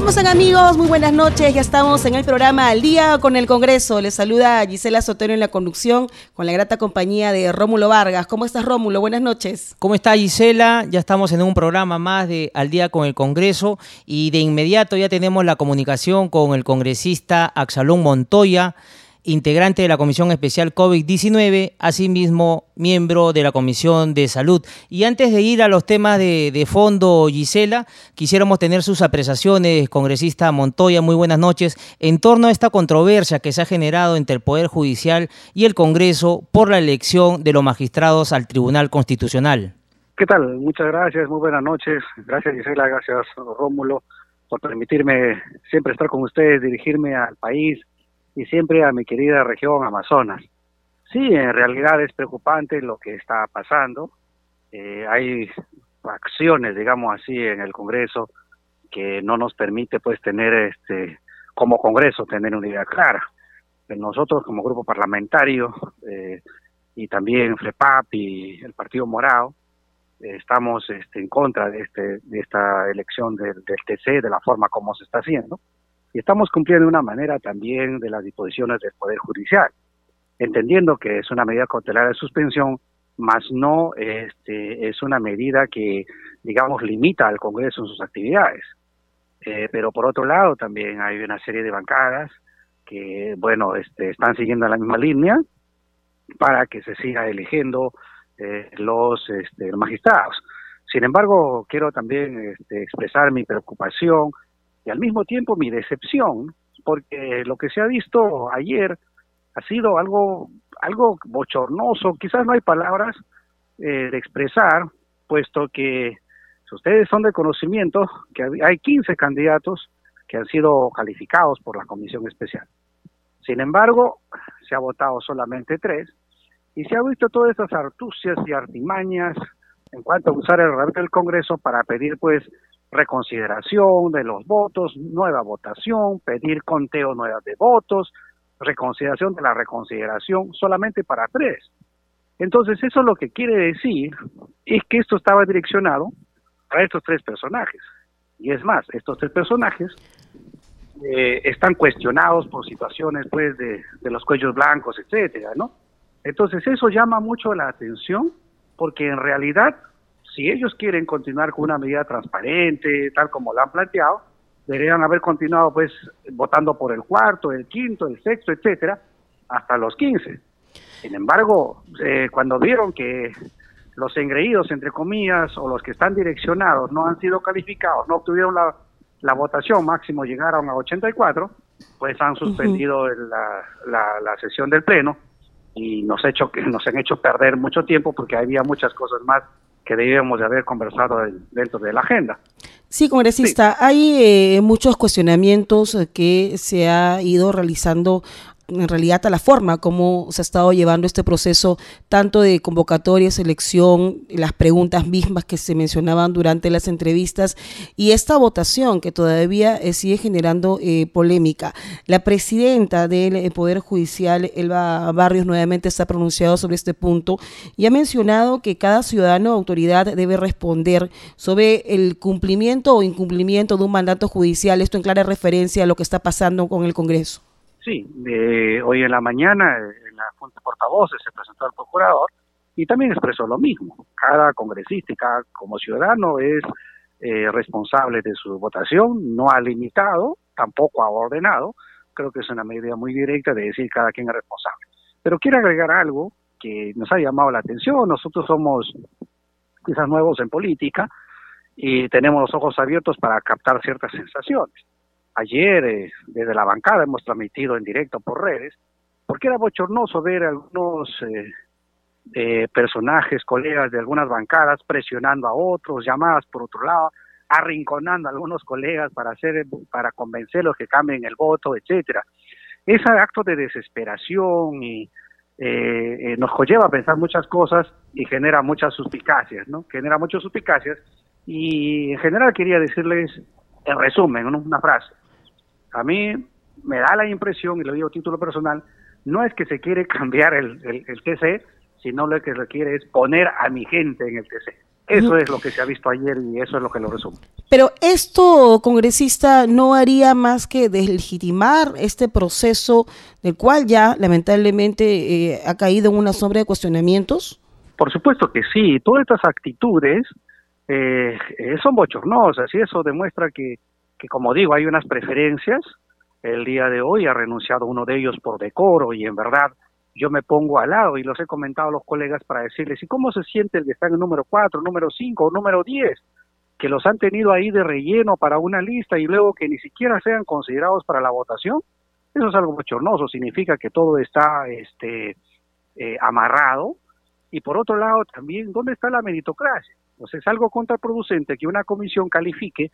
¿Cómo están amigos? Muy buenas noches. Ya estamos en el programa Al Día con el Congreso. Les saluda Gisela Sotero en la conducción con la grata compañía de Rómulo Vargas. ¿Cómo estás Rómulo? Buenas noches. ¿Cómo está Gisela? Ya estamos en un programa más de Al Día con el Congreso y de inmediato ya tenemos la comunicación con el congresista Axalón Montoya integrante de la Comisión Especial COVID-19, asimismo miembro de la Comisión de Salud. Y antes de ir a los temas de, fondo, Gisela, quisiéramos tener sus apreciaciones, congresista Montoya, muy buenas noches, en torno a esta controversia que se ha generado entre el Poder Judicial y el Congreso por la elección de los magistrados al Tribunal Constitucional. ¿Qué tal? Muchas gracias, muy buenas noches. Gracias Gisela, gracias Rómulo por permitirme siempre estar con ustedes, dirigirme al país y siempre a mi querida región Amazonas. Sí, en realidad es preocupante lo que está pasando. Eh, hay acciones, digamos así, en el Congreso que no nos permite pues tener este como Congreso tener una idea clara. Nosotros como grupo parlamentario eh, y también FREPAP y el Partido Morado estamos este, en contra de este de esta elección del TC de la forma como se está haciendo y estamos cumpliendo de una manera también de las disposiciones del Poder Judicial, entendiendo que es una medida cautelar de suspensión, más no este, es una medida que, digamos, limita al Congreso en sus actividades. Eh, pero por otro lado también hay una serie de bancadas que, bueno, este, están siguiendo la misma línea para que se siga eligiendo eh, los este, magistrados. Sin embargo, quiero también este, expresar mi preocupación y al mismo tiempo mi decepción, porque lo que se ha visto ayer ha sido algo, algo bochornoso, quizás no hay palabras eh, de expresar, puesto que ustedes son de conocimiento que hay 15 candidatos que han sido calificados por la Comisión Especial. Sin embargo, se ha votado solamente tres y se ha visto todas esas artucias y artimañas en cuanto a usar el radio del Congreso para pedir pues reconsideración de los votos, nueva votación, pedir conteo nuevas de votos, reconsideración de la reconsideración solamente para tres. Entonces eso lo que quiere decir es que esto estaba direccionado a estos tres personajes. Y es más, estos tres personajes eh, están cuestionados por situaciones pues de, de los cuellos blancos, etcétera, ¿no? Entonces eso llama mucho la atención porque en realidad si ellos quieren continuar con una medida transparente, tal como la han planteado, deberían haber continuado pues votando por el cuarto, el quinto, el sexto, etcétera, hasta los quince. Sin embargo, eh, cuando vieron que los engreídos, entre comillas, o los que están direccionados no han sido calificados, no obtuvieron la, la votación, máximo llegaron a 84, pues han suspendido la, la, la, sesión del Pleno y nos, hecho, nos han hecho perder mucho tiempo porque había muchas cosas más que debíamos de haber conversado dentro de la agenda. Sí, congresista, hay eh, muchos cuestionamientos que se ha ido realizando en realidad a la forma como se ha estado llevando este proceso, tanto de convocatoria, selección, las preguntas mismas que se mencionaban durante las entrevistas y esta votación que todavía eh, sigue generando eh, polémica. La presidenta del eh, Poder Judicial, Elba Barrios, nuevamente se ha pronunciado sobre este punto y ha mencionado que cada ciudadano o autoridad debe responder sobre el cumplimiento o incumplimiento de un mandato judicial, esto en clara referencia a lo que está pasando con el Congreso. Sí, de hoy en la mañana en la Junta de Portavoces se presentó el procurador y también expresó lo mismo. Cada congresista y cada como ciudadano es eh, responsable de su votación, no ha limitado, tampoco ha ordenado. Creo que es una medida muy directa de decir cada quien es responsable. Pero quiero agregar algo que nos ha llamado la atención. Nosotros somos quizás nuevos en política y tenemos los ojos abiertos para captar ciertas sensaciones ayer eh, desde la bancada hemos transmitido en directo por redes, porque era bochornoso ver algunos eh, eh, personajes, colegas de algunas bancadas presionando a otros, llamadas por otro lado, arrinconando a algunos colegas para hacer para convencerlos que cambien el voto, etcétera. Ese acto de desesperación y eh, eh, nos lleva a pensar muchas cosas y genera muchas suspicacias, ¿no? Genera muchas suspicacias y en general quería decirles, en resumen, una frase. A mí me da la impresión, y lo digo a título personal, no es que se quiere cambiar el, el, el TC, sino lo que se quiere es poner a mi gente en el TC. Eso es lo que se ha visto ayer y eso es lo que lo resume. Pero esto, congresista, no haría más que deslegitimar este proceso del cual ya lamentablemente eh, ha caído en una sombra de cuestionamientos. Por supuesto que sí. Todas estas actitudes eh, eh, son bochornosas y eso demuestra que, que, como digo, hay unas preferencias. El día de hoy ha renunciado uno de ellos por decoro y en verdad yo me pongo al lado y los he comentado a los colegas para decirles, ¿y cómo se siente el que está en el número 4, número 5 o número 10? Que los han tenido ahí de relleno para una lista y luego que ni siquiera sean considerados para la votación. Eso es algo bochornoso, significa que todo está este, eh, amarrado. Y por otro lado, también, ¿dónde está la meritocracia? Pues es algo contraproducente que una comisión califique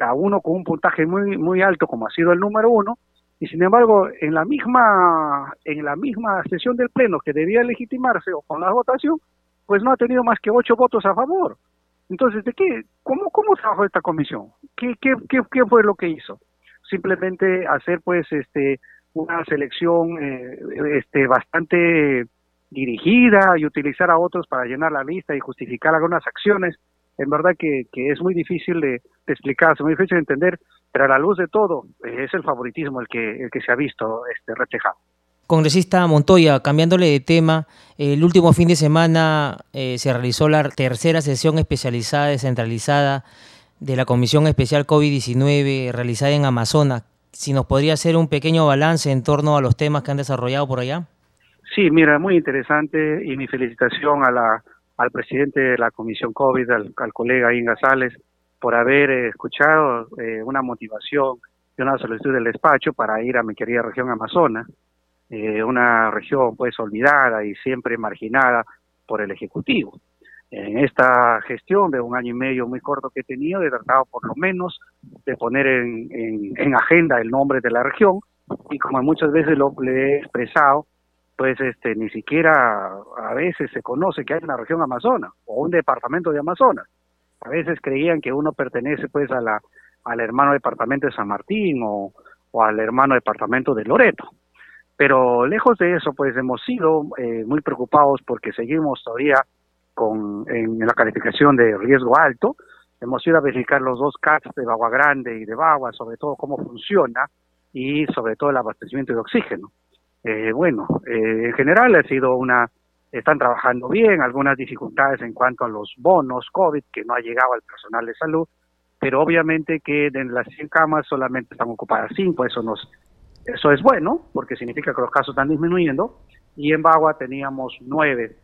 a uno con un puntaje muy, muy alto, como ha sido el número uno, y sin embargo en la misma en la misma sesión del pleno que debía legitimarse o con la votación pues no ha tenido más que ocho votos a favor. Entonces de qué cómo cómo trabajó esta comisión qué qué qué, fue lo que hizo simplemente hacer pues este una selección eh, este bastante dirigida y utilizar a otros para llenar la lista y justificar algunas acciones en verdad que, que es muy difícil de, de explicar, es muy difícil de entender pero a la luz de todo eh, es el favoritismo el que, el que se ha visto este, reflejado. Congresista Montoya, cambiándole de tema, el último fin de semana eh, se realizó la tercera sesión especializada descentralizada de la Comisión Especial COVID-19 realizada en Amazonas. Si nos podría hacer un pequeño balance en torno a los temas que han desarrollado por allá. Sí, mira, muy interesante y mi felicitación a la, al presidente de la Comisión COVID, al, al colega Inga Sales, por haber eh, escuchado eh, una motivación y una solicitud del despacho para ir a mi querida región Amazonas, eh, una región pues olvidada y siempre marginada por el Ejecutivo. En esta gestión de un año y medio muy corto que he tenido, he tratado por lo menos de poner en, en, agenda el nombre de la región y como muchas veces lo le he expresado, pues este ni siquiera a veces se conoce que hay una región Amazonas o un departamento de Amazonas a veces creían que uno pertenece pues a la al hermano departamento de San Martín o, o al hermano departamento de Loreto. Pero lejos de eso, pues hemos sido eh, muy preocupados porque seguimos todavía con en la calificación de riesgo alto. Hemos ido a verificar los dos CATs de Bagua Grande y de Bagua, sobre todo cómo funciona y sobre todo el abastecimiento de oxígeno. Eh, bueno, eh, en general ha sido una están trabajando bien, algunas dificultades en cuanto a los bonos COVID, que no ha llegado al personal de salud, pero obviamente que de las 100 camas solamente están ocupadas 5, eso nos eso es bueno, porque significa que los casos están disminuyendo, y en Bagua teníamos 9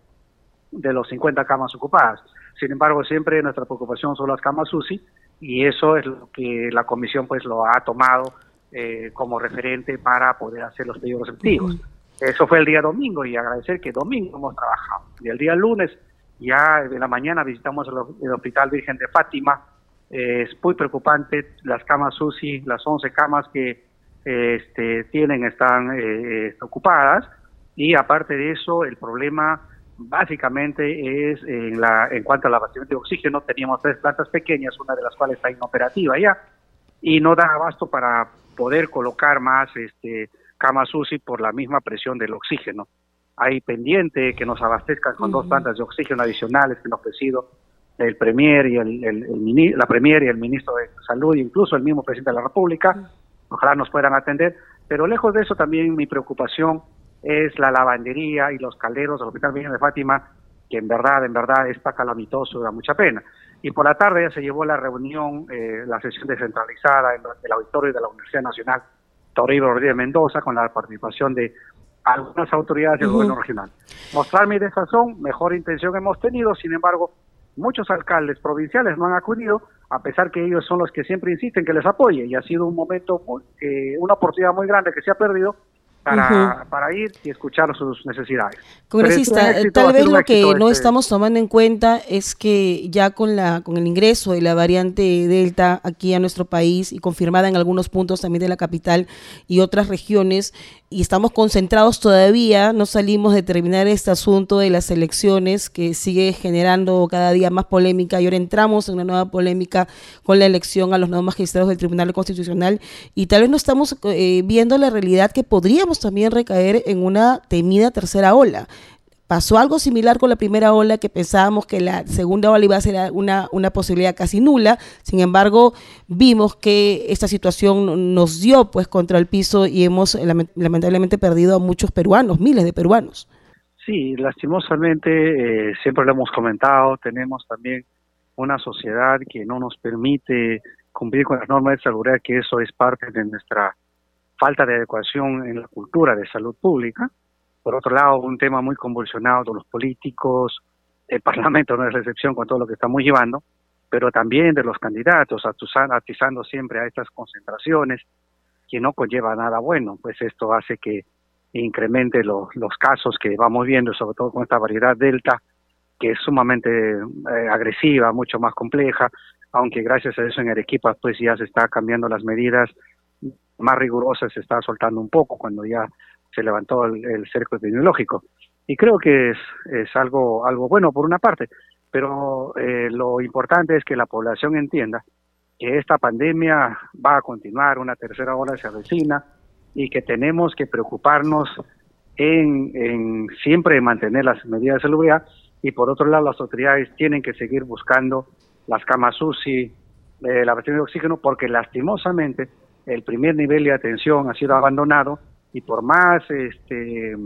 de los 50 camas ocupadas. Sin embargo, siempre nuestra preocupación son las camas UCI, y eso es lo que la comisión pues lo ha tomado eh, como referente para poder hacer los pedidos receptivos. Eso fue el día domingo y agradecer que domingo hemos trabajado. Y el día lunes, ya en la mañana visitamos el, Hospital Virgen de Fátima. es muy preocupante, las camas UCI, las 11 camas que este, tienen están eh, ocupadas. Y aparte de eso, el problema básicamente es en, la, en cuanto al abastecimiento de oxígeno. Teníamos tres plantas pequeñas, una de las cuales está inoperativa ya, y no da abasto para poder colocar más este, camas UCI por la misma presión del oxígeno. Hay pendiente que nos abastezcan con dos plantas de oxígeno adicionales que nos ha ofrecido el Premier y el, la Premier y el Ministro de Salud, incluso el mismo Presidente de la República. Ojalá nos puedan atender. Pero lejos de eso también mi preocupación es la lavandería y los calderos del Hospital Virgen de Fátima, que en verdad, en verdad está calamitoso da mucha pena. Y por la tarde ya se llevó la reunión, eh, la sesión descentralizada en el auditorio de la Universidad Nacional Toribio Rodríguez Mendoza, con la participación de algunas autoridades del gobierno regional. Mostrar mi desazón, mejor intención hemos tenido, sin embargo, muchos alcaldes provinciales no han acudido, a pesar que ellos son los que siempre insisten que les apoye, y ha sido un momento, muy, eh, una oportunidad muy grande que se ha perdido, para, para ir y escuchar sus necesidades. Congresista, tal vez lo que no este estamos tomando en cuenta es que ya con la con el ingreso de la variante Delta aquí a nuestro país y confirmada en algunos puntos también de la capital y otras regiones, y estamos concentrados todavía, no salimos de terminar este asunto de las elecciones que sigue generando cada día más polémica y ahora entramos en una nueva polémica con la elección a los nuevos magistrados del Tribunal Constitucional y tal vez no estamos eh, viendo la realidad que podríamos también recaer en una temida tercera ola. Pasó algo similar con la primera ola que pensábamos que la segunda ola iba a ser una, una posibilidad casi nula. Sin embargo, vimos que esta situación nos dio pues contra el piso y hemos lamentablemente perdido a muchos peruanos, miles de peruanos. Sí, lastimosamente, eh, siempre lo hemos comentado, tenemos también una sociedad que no nos permite cumplir con las normas de salud, que eso es parte de nuestra falta de adecuación en la cultura de salud pública. Por otro lado, un tema muy convulsionado de los políticos, el Parlamento no es la excepción con todo lo que estamos llevando, pero también de los candidatos, atizando siempre a estas concentraciones, que no conlleva nada bueno, pues esto hace que incremente los casos que vamos viendo, sobre todo con esta variedad delta, que es sumamente eh, agresiva, mucho más compleja, aunque gracias a eso en Arequipa pues ya se está cambiando las medidas más rigurosas, se está soltando un poco cuando ya se levantó el, cerco epidemiológico. Y creo que es, es algo, algo bueno por una parte, pero eh, lo importante es que la población entienda que esta pandemia va a continuar, una tercera ola se avecina y que tenemos que preocuparnos en, siempre mantener las medidas de salubridad y por otro lado las autoridades tienen que seguir buscando las camas UCI, eh, la batería de oxígeno, porque lastimosamente el primer nivel de atención ha sido abandonado y por más, este,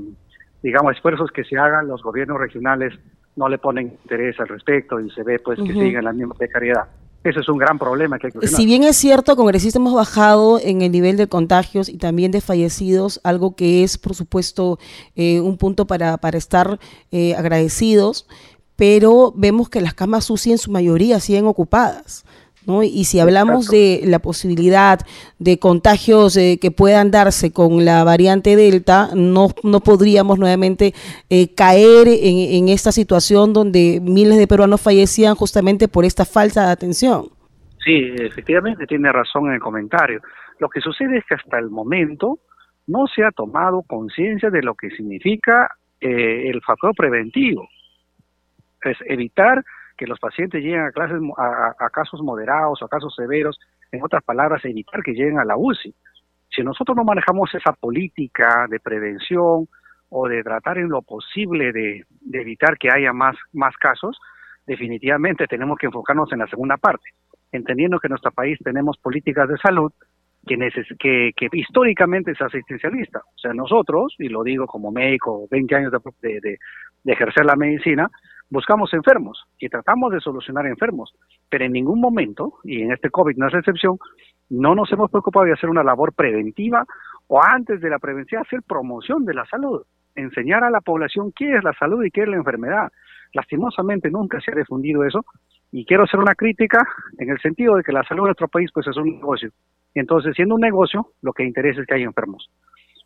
digamos, esfuerzos que se hagan, los gobiernos regionales no le ponen interés al respecto y se ve pues que siguen la misma precariedad. Ese es un gran problema que hay que Si bien es cierto, congresista, hemos bajado en el nivel de contagios y también de fallecidos, algo que es, por supuesto, eh, un punto para, para estar eh, agradecidos, pero vemos que las camas UCI en su mayoría siguen ocupadas. Y si hablamos de la posibilidad de contagios eh, que puedan darse con la variante Delta, no, no podríamos nuevamente eh, caer en, en, esta situación donde miles de peruanos fallecían justamente por esta falta de atención. Sí, efectivamente tiene razón en el comentario. Lo que sucede es que hasta el momento no se ha tomado conciencia de lo que significa eh, el factor preventivo. Es evitar que los pacientes lleguen a, clases, a, casos moderados o a casos severos, en otras palabras, evitar que lleguen a la UCI. Si nosotros no manejamos esa política de prevención o de tratar en lo posible de, evitar que haya más, más casos, definitivamente tenemos que enfocarnos en la segunda parte, entendiendo que en nuestro país tenemos políticas de salud que, que, que, históricamente es asistencialista. O sea, nosotros, y lo digo como médico, 20 años de, de, de ejercer la medicina, buscamos enfermos y tratamos de solucionar enfermos, pero en ningún momento, y en este COVID no es excepción, no nos hemos preocupado de hacer una labor preventiva o antes de la prevención hacer promoción de la salud, enseñar a la población qué es la salud y qué es la enfermedad. Lastimosamente nunca se ha difundido eso y quiero hacer una crítica en el sentido de que la salud de nuestro país pues es un negocio. Entonces siendo un negocio, lo que interesa es que haya enfermos.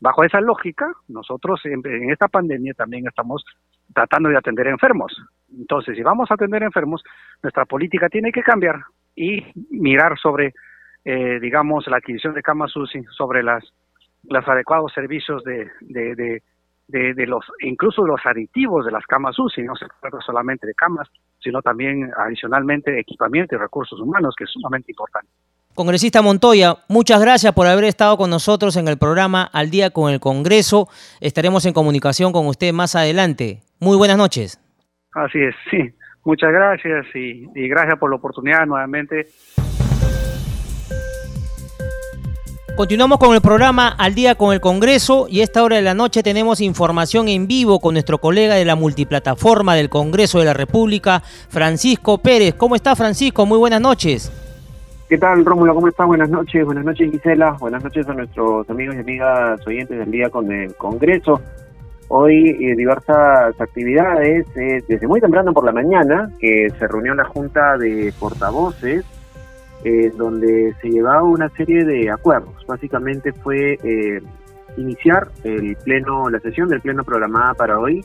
Bajo esa lógica, nosotros en, esta pandemia también estamos tratando de atender enfermos. Entonces, si vamos a atender enfermos, nuestra política tiene que cambiar y mirar sobre, eh, digamos, la adquisición de camas UCI, sobre las los adecuados servicios de, de, de, de, los, incluso los aditivos de las camas UCI, no se trata solamente de camas, sino también adicionalmente equipamiento y recursos humanos, que es sumamente importante. Congresista Montoya, muchas gracias por haber estado con nosotros en el programa Al día con el Congreso. Estaremos en comunicación con usted más adelante. Muy buenas noches. Así es, sí. Muchas gracias y, gracias por la oportunidad nuevamente. Continuamos con el programa Al día con el Congreso y a esta hora de la noche tenemos información en vivo con nuestro colega de la multiplataforma del Congreso de la República, Francisco Pérez. ¿Cómo está Francisco? Muy buenas noches. ¿Qué tal, Rómulo? ¿Cómo estás? Buenas noches. Buenas noches, Gisela. Buenas noches a nuestros amigos y amigas oyentes del día con el Congreso. Hoy eh, diversas actividades, eh, desde muy temprano por la mañana, que se reunió la Junta de Portavoces, eh, donde se llevaba una serie de acuerdos. Básicamente fue iniciar el pleno, la sesión del pleno programada para hoy,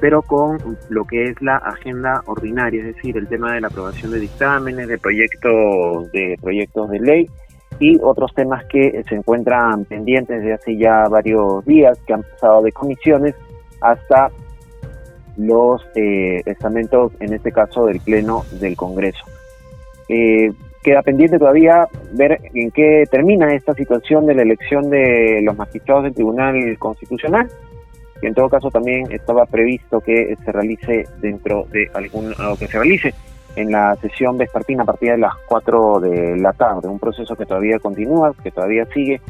pero con lo que es la agenda ordinaria, es decir, el tema de la aprobación de dictámenes, de proyectos de proyectos de ley y otros temas que se encuentran pendientes de hace ya varios días, que han pasado de comisiones hasta los eh, estamentos, en este caso del Pleno del Congreso. Eh, queda pendiente todavía ver en qué termina esta situación de la elección de los magistrados del Tribunal Constitucional, y en todo caso también estaba previsto que se realice dentro de algún, o que se realice en la sesión vespertina a partir de las 4 de la tarde, un proceso que todavía continúa, que todavía sigue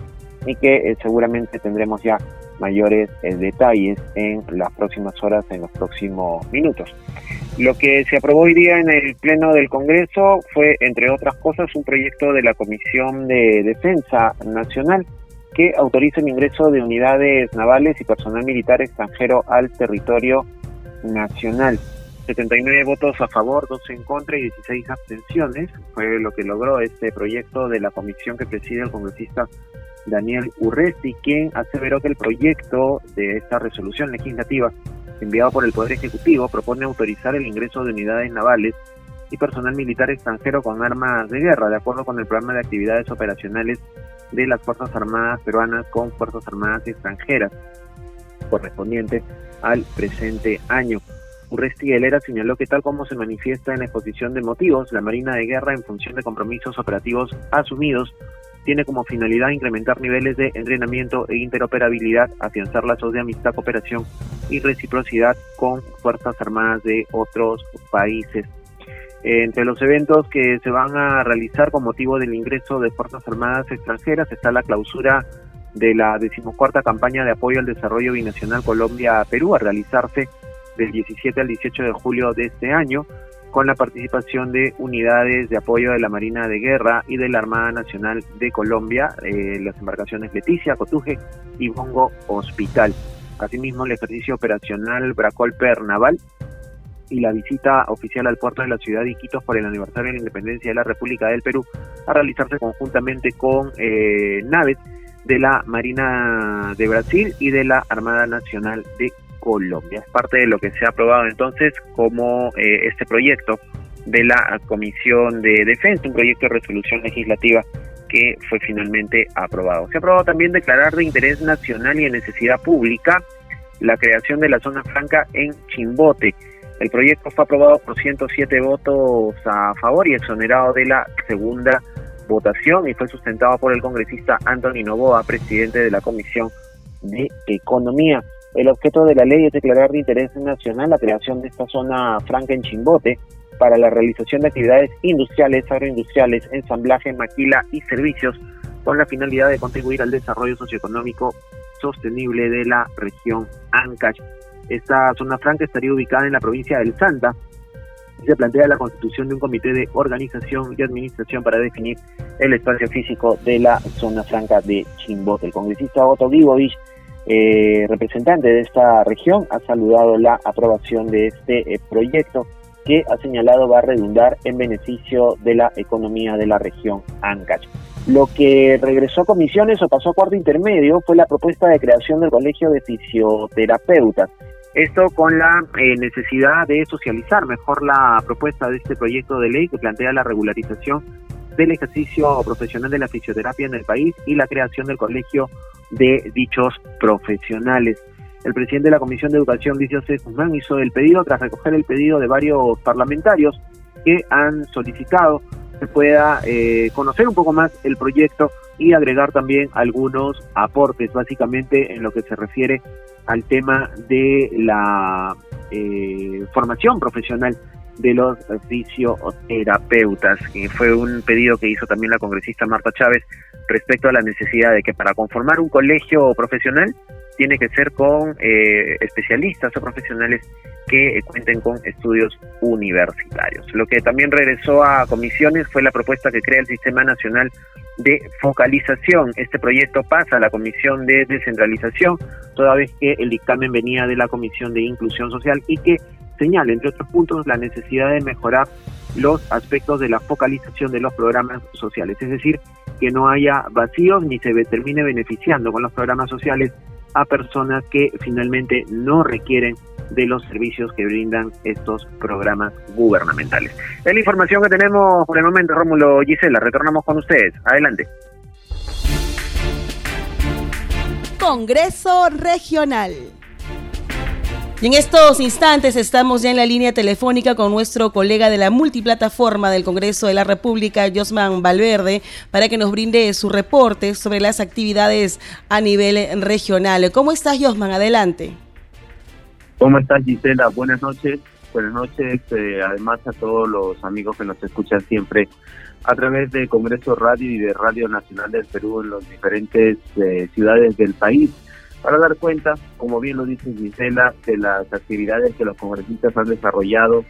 y que eh, seguramente tendremos ya mayores eh, detalles en las próximas horas, en los próximos minutos. Lo que se aprobó hoy día en el Pleno del Congreso fue, entre otras cosas, un proyecto de la Comisión de Defensa Nacional que autoriza el ingreso de unidades navales y personal militar extranjero al territorio nacional. 79 votos a favor, 12 en contra y 16 abstenciones. Fue lo que logró este proyecto de la comisión que preside el congresista Daniel Urresti, quien aseveró que el proyecto de esta resolución legislativa enviado por el Poder Ejecutivo propone autorizar el ingreso de unidades navales y personal militar extranjero con armas de guerra, de acuerdo con el programa de actividades operacionales de las Fuerzas Armadas peruanas con Fuerzas Armadas extranjeras, correspondiente al presente año. Urresti Helera señaló que tal como se manifiesta en la exposición de motivos, la Marina de Guerra, en función de compromisos operativos asumidos, tiene como finalidad incrementar niveles de entrenamiento e interoperabilidad, afianzar lazos de amistad, cooperación y reciprocidad con Fuerzas Armadas de otros países. Entre los eventos que se van a realizar con motivo del ingreso de Fuerzas Armadas extranjeras está la clausura de la decimocuarta campaña de apoyo al desarrollo binacional Colombia-Perú a realizarse del 17 al 18 de julio de este año, con la participación de unidades de apoyo de la Marina de Guerra y de la Armada Nacional de Colombia, eh, las embarcaciones Leticia, Cotuje y Bongo Hospital. Asimismo, el ejercicio operacional Bracolper Naval y la visita oficial al puerto de la ciudad de Iquitos por el aniversario de la independencia de la República del Perú a realizarse conjuntamente con eh, naves de la Marina de Brasil y de la Armada Nacional de Colombia. Es parte de lo que se ha aprobado entonces como eh, este proyecto de la Comisión de Defensa, un proyecto de resolución legislativa que fue finalmente aprobado. Se ha aprobado también declarar de interés nacional y de necesidad pública la creación de la zona franca en Chimbote. El proyecto fue aprobado por 107 votos a favor y exonerado de la segunda votación y fue sustentado por el congresista Anthony Novoa, presidente de la Comisión de Economía. El objeto de la ley es declarar de interés nacional la creación de esta zona franca en Chimbote para la realización de actividades industriales, agroindustriales, ensamblaje, maquila y servicios con la finalidad de contribuir al desarrollo socioeconómico sostenible de la región Ancash. Esta zona franca estaría ubicada en la provincia del Santa se plantea la constitución de un comité de organización y administración para definir el espacio físico de la zona franca de Chimbote. El congresista Otto Gibovich eh, representante de esta región ha saludado la aprobación de este eh, proyecto que ha señalado va a redundar en beneficio de la economía de la región Ancash. Lo que regresó a comisiones o pasó a cuarto intermedio fue la propuesta de creación del Colegio de Fisioterapeutas. Esto con la eh, necesidad de socializar mejor la propuesta de este proyecto de ley que plantea la regularización del ejercicio profesional de la fisioterapia en el país y la creación del colegio de dichos profesionales. El presidente de la Comisión de Educación, Luis José Guzmán, hizo el pedido tras recoger el pedido de varios parlamentarios que han solicitado que pueda eh, conocer un poco más el proyecto y agregar también algunos aportes, básicamente en lo que se refiere al tema de la eh, formación profesional de los fisioterapeutas. Y fue un pedido que hizo también la congresista Marta Chávez respecto a la necesidad de que para conformar un colegio profesional tiene que ser con eh, especialistas o profesionales que cuenten con estudios universitarios. Lo que también regresó a comisiones fue la propuesta que crea el Sistema Nacional de Focalización. Este proyecto pasa a la Comisión de Descentralización, toda vez que el dictamen venía de la Comisión de Inclusión Social y que señala, entre otros puntos, la necesidad de mejorar los aspectos de la focalización de los programas sociales, es decir, que no haya vacíos ni se termine beneficiando con los programas sociales a personas que finalmente no requieren de los servicios que brindan estos programas gubernamentales. Es la información que tenemos por el momento, Rómulo Gisela. Retornamos con ustedes. Adelante. Congreso Regional. Y en estos instantes estamos ya en la línea telefónica con nuestro colega de la multiplataforma del Congreso de la República, Josman Valverde, para que nos brinde su reporte sobre las actividades a nivel regional. ¿Cómo estás, Josman? Adelante. ¿Cómo estás, Gisela? Buenas noches. Buenas noches, eh, además a todos los amigos que nos escuchan siempre a través de Congreso Radio y de Radio Nacional del Perú en las diferentes eh, ciudades del país para dar cuenta, como bien lo dice Gisela, de las actividades que los congresistas han desarrollado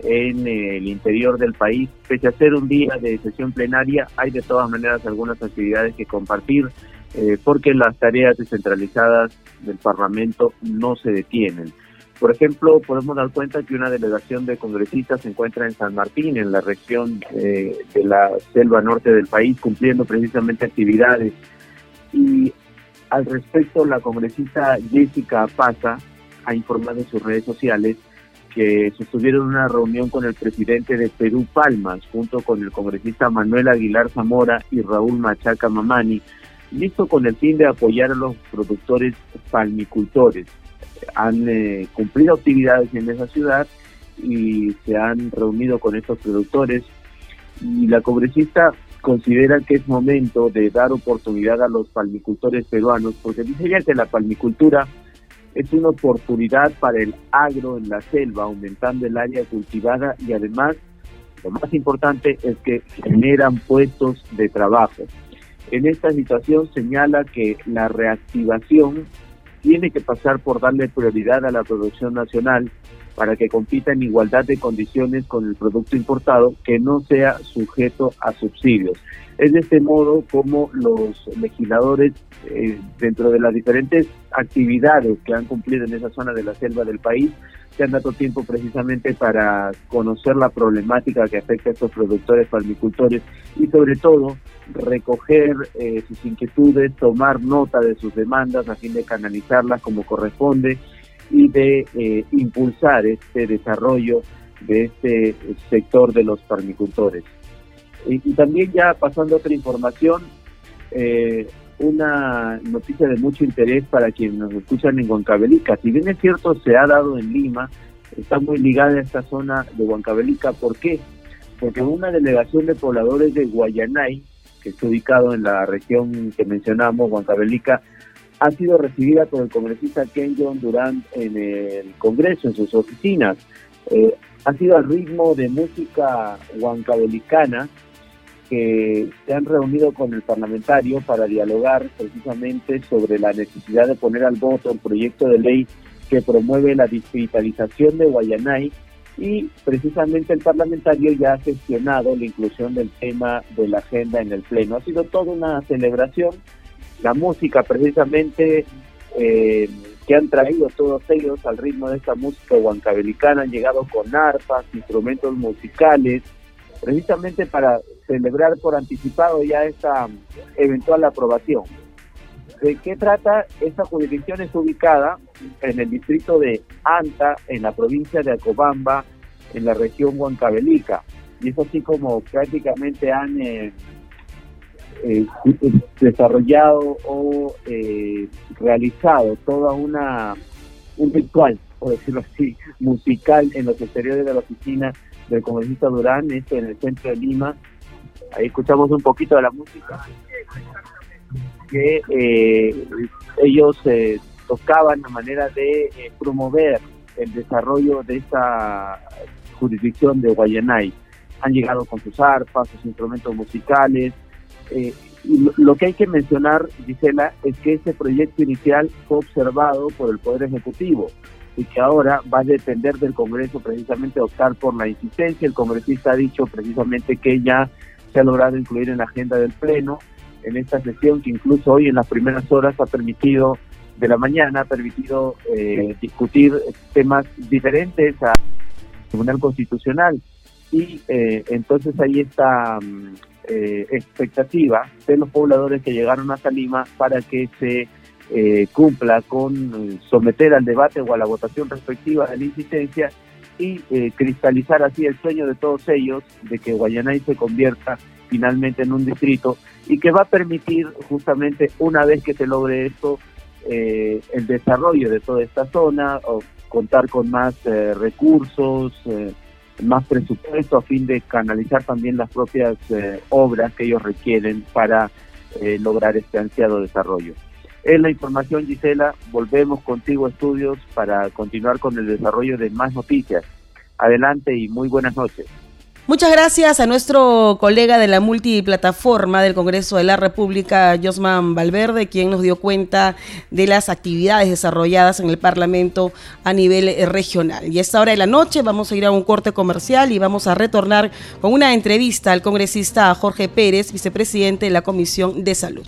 en el interior del país. Pese a ser un día de sesión plenaria, hay de todas maneras algunas actividades que compartir, eh, porque las tareas descentralizadas del Parlamento no se detienen. Por ejemplo, podemos dar cuenta que una delegación de congresistas se encuentra en San Martín, en la región eh, de la selva norte del país, cumpliendo precisamente actividades. Y al respecto, la congresista Jessica Paza ha informado en sus redes sociales que sostuvieron una reunión con el presidente de Perú Palmas, junto con el congresista Manuel Aguilar Zamora y Raúl Machaca Mamani, listo con el fin de apoyar a los productores palmicultores. Han eh, cumplido actividades en esa ciudad y se han reunido con estos productores y la congresista considera que es momento de dar oportunidad a los palmicultores peruanos, porque dice que la palmicultura es una oportunidad para el agro en la selva, aumentando el área cultivada y además, lo más importante es que generan puestos de trabajo. En esta situación señala que la reactivación tiene que pasar por darle prioridad a la producción nacional para que compita en igualdad de condiciones con el producto importado que no sea sujeto a subsidios. Es de este modo como los legisladores, eh, dentro de las diferentes actividades que han cumplido en esa zona de la selva del país, se han dado tiempo precisamente para conocer la problemática que afecta a estos productores palmicultores y sobre todo recoger eh, sus inquietudes, tomar nota de sus demandas a fin de canalizarlas como corresponde y de eh, impulsar este desarrollo de este sector de los farmicultores. Y, también ya pasando a otra información, eh, una noticia de mucho interés para quienes nos escuchan en Huancavelica. Si bien es cierto, se ha dado en Lima, está muy ligada a esta zona de Huancavelica. ¿Por qué? Porque una delegación de pobladores de Guayanay, que está ubicado en la región que mencionamos, Huancavelica, ha sido recibida por el congresista Ken John Durant en el Congreso, en sus oficinas. Eh, ha sido al ritmo de música huancabelicana que se han reunido con el parlamentario para dialogar precisamente sobre la necesidad de poner al voto un proyecto de ley que promueve la digitalización de Guayanay y precisamente el parlamentario ya ha gestionado la inclusión del tema de la agenda en el Pleno. Ha sido toda una celebración la música precisamente eh, que han traído todos ellos al ritmo de esta música huancabelicana, han llegado con arpas, instrumentos musicales, precisamente para celebrar por anticipado ya esta eventual aprobación. ¿De qué trata? Esta jurisdicción es ubicada en el distrito de Anta, en la provincia de Acobamba, en la región huancabelica. Y es así como prácticamente han eh, eh, desarrollado o eh, realizado toda una un ritual, por decirlo así, musical en los exteriores de la oficina del congresista Durán, esto en el centro de Lima. Ahí escuchamos un poquito de la música que eh, ellos eh, tocaban a manera de promover el desarrollo de esta jurisdicción de Guayanay. Han llegado con sus arpas, sus instrumentos musicales, eh, lo que hay que mencionar, Gisela, es que ese proyecto inicial fue observado por el Poder Ejecutivo y que ahora va a depender del Congreso precisamente optar por la insistencia. El congresista ha dicho precisamente que ya se ha logrado incluir en la agenda del Pleno en esta sesión que incluso hoy en las primeras horas ha permitido, de la mañana, ha permitido eh, discutir temas diferentes al Tribunal Constitucional y eh, entonces ahí está mm, eh, expectativa de los pobladores que llegaron hasta Lima para que se eh, cumpla con someter al debate o a la votación respectiva de la insistencia y cristalizar así el sueño de todos ellos de que Guayanay se convierta finalmente en un distrito y que va a permitir justamente una vez que se logre esto el desarrollo de toda esta zona o contar con más recursos, más presupuesto a fin de canalizar también las propias eh, obras que ellos requieren para eh, lograr este ansiado desarrollo. Es la información, Gisela. Volvemos contigo estudios para continuar con el desarrollo de más noticias. Adelante y muy buenas noches. Muchas gracias a nuestro colega de la multiplataforma del Congreso de la República, Josman Valverde, quien nos dio cuenta de las actividades desarrolladas en el Parlamento a nivel eh, regional. Y a esta hora de la noche vamos a ir a un corte comercial y vamos a retornar con una entrevista al congresista Jorge Pérez, vicepresidente de la Comisión de Salud.